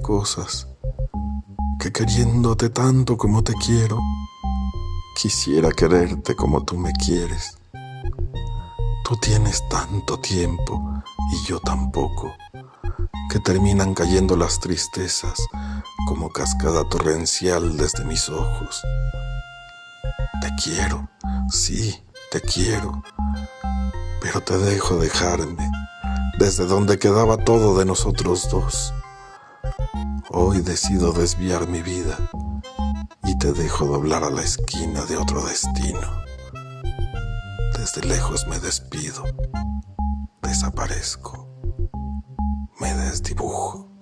cosas, que queriéndote tanto como te quiero, quisiera quererte como tú me quieres. Tú tienes tanto tiempo y yo tampoco, que terminan cayendo las tristezas como cascada torrencial desde mis ojos. Te quiero, sí, te quiero, pero te dejo dejarme desde donde quedaba todo de nosotros dos. Hoy decido desviar mi vida y te dejo doblar a la esquina de otro destino. Desde lejos me despido, desaparezco, me desdibujo.